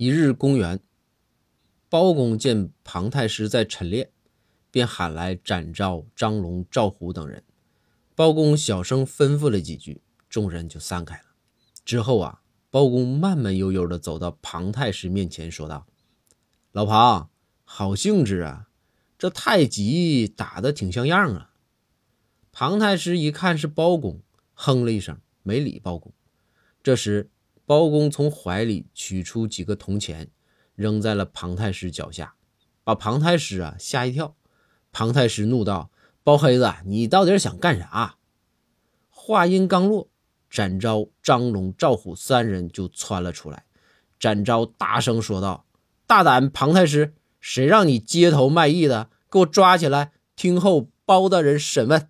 一日公园，包公见庞太师在晨练，便喊来展昭、张龙、赵虎等人。包公小声吩咐了几句，众人就散开了。之后啊，包公慢慢悠悠地走到庞太师面前，说道：“老庞，好兴致啊！这太极打得挺像样啊。”庞太师一看是包公，哼了一声，没理包公。这时，包公从怀里取出几个铜钱，扔在了庞太师脚下，把庞太师啊吓一跳。庞太师怒道：“包黑子，你到底想干啥？”话音刚落，展昭、张龙、赵虎三人就窜了出来。展昭大声说道：“大胆庞太师，谁让你街头卖艺的？给我抓起来，听候包大人审问。”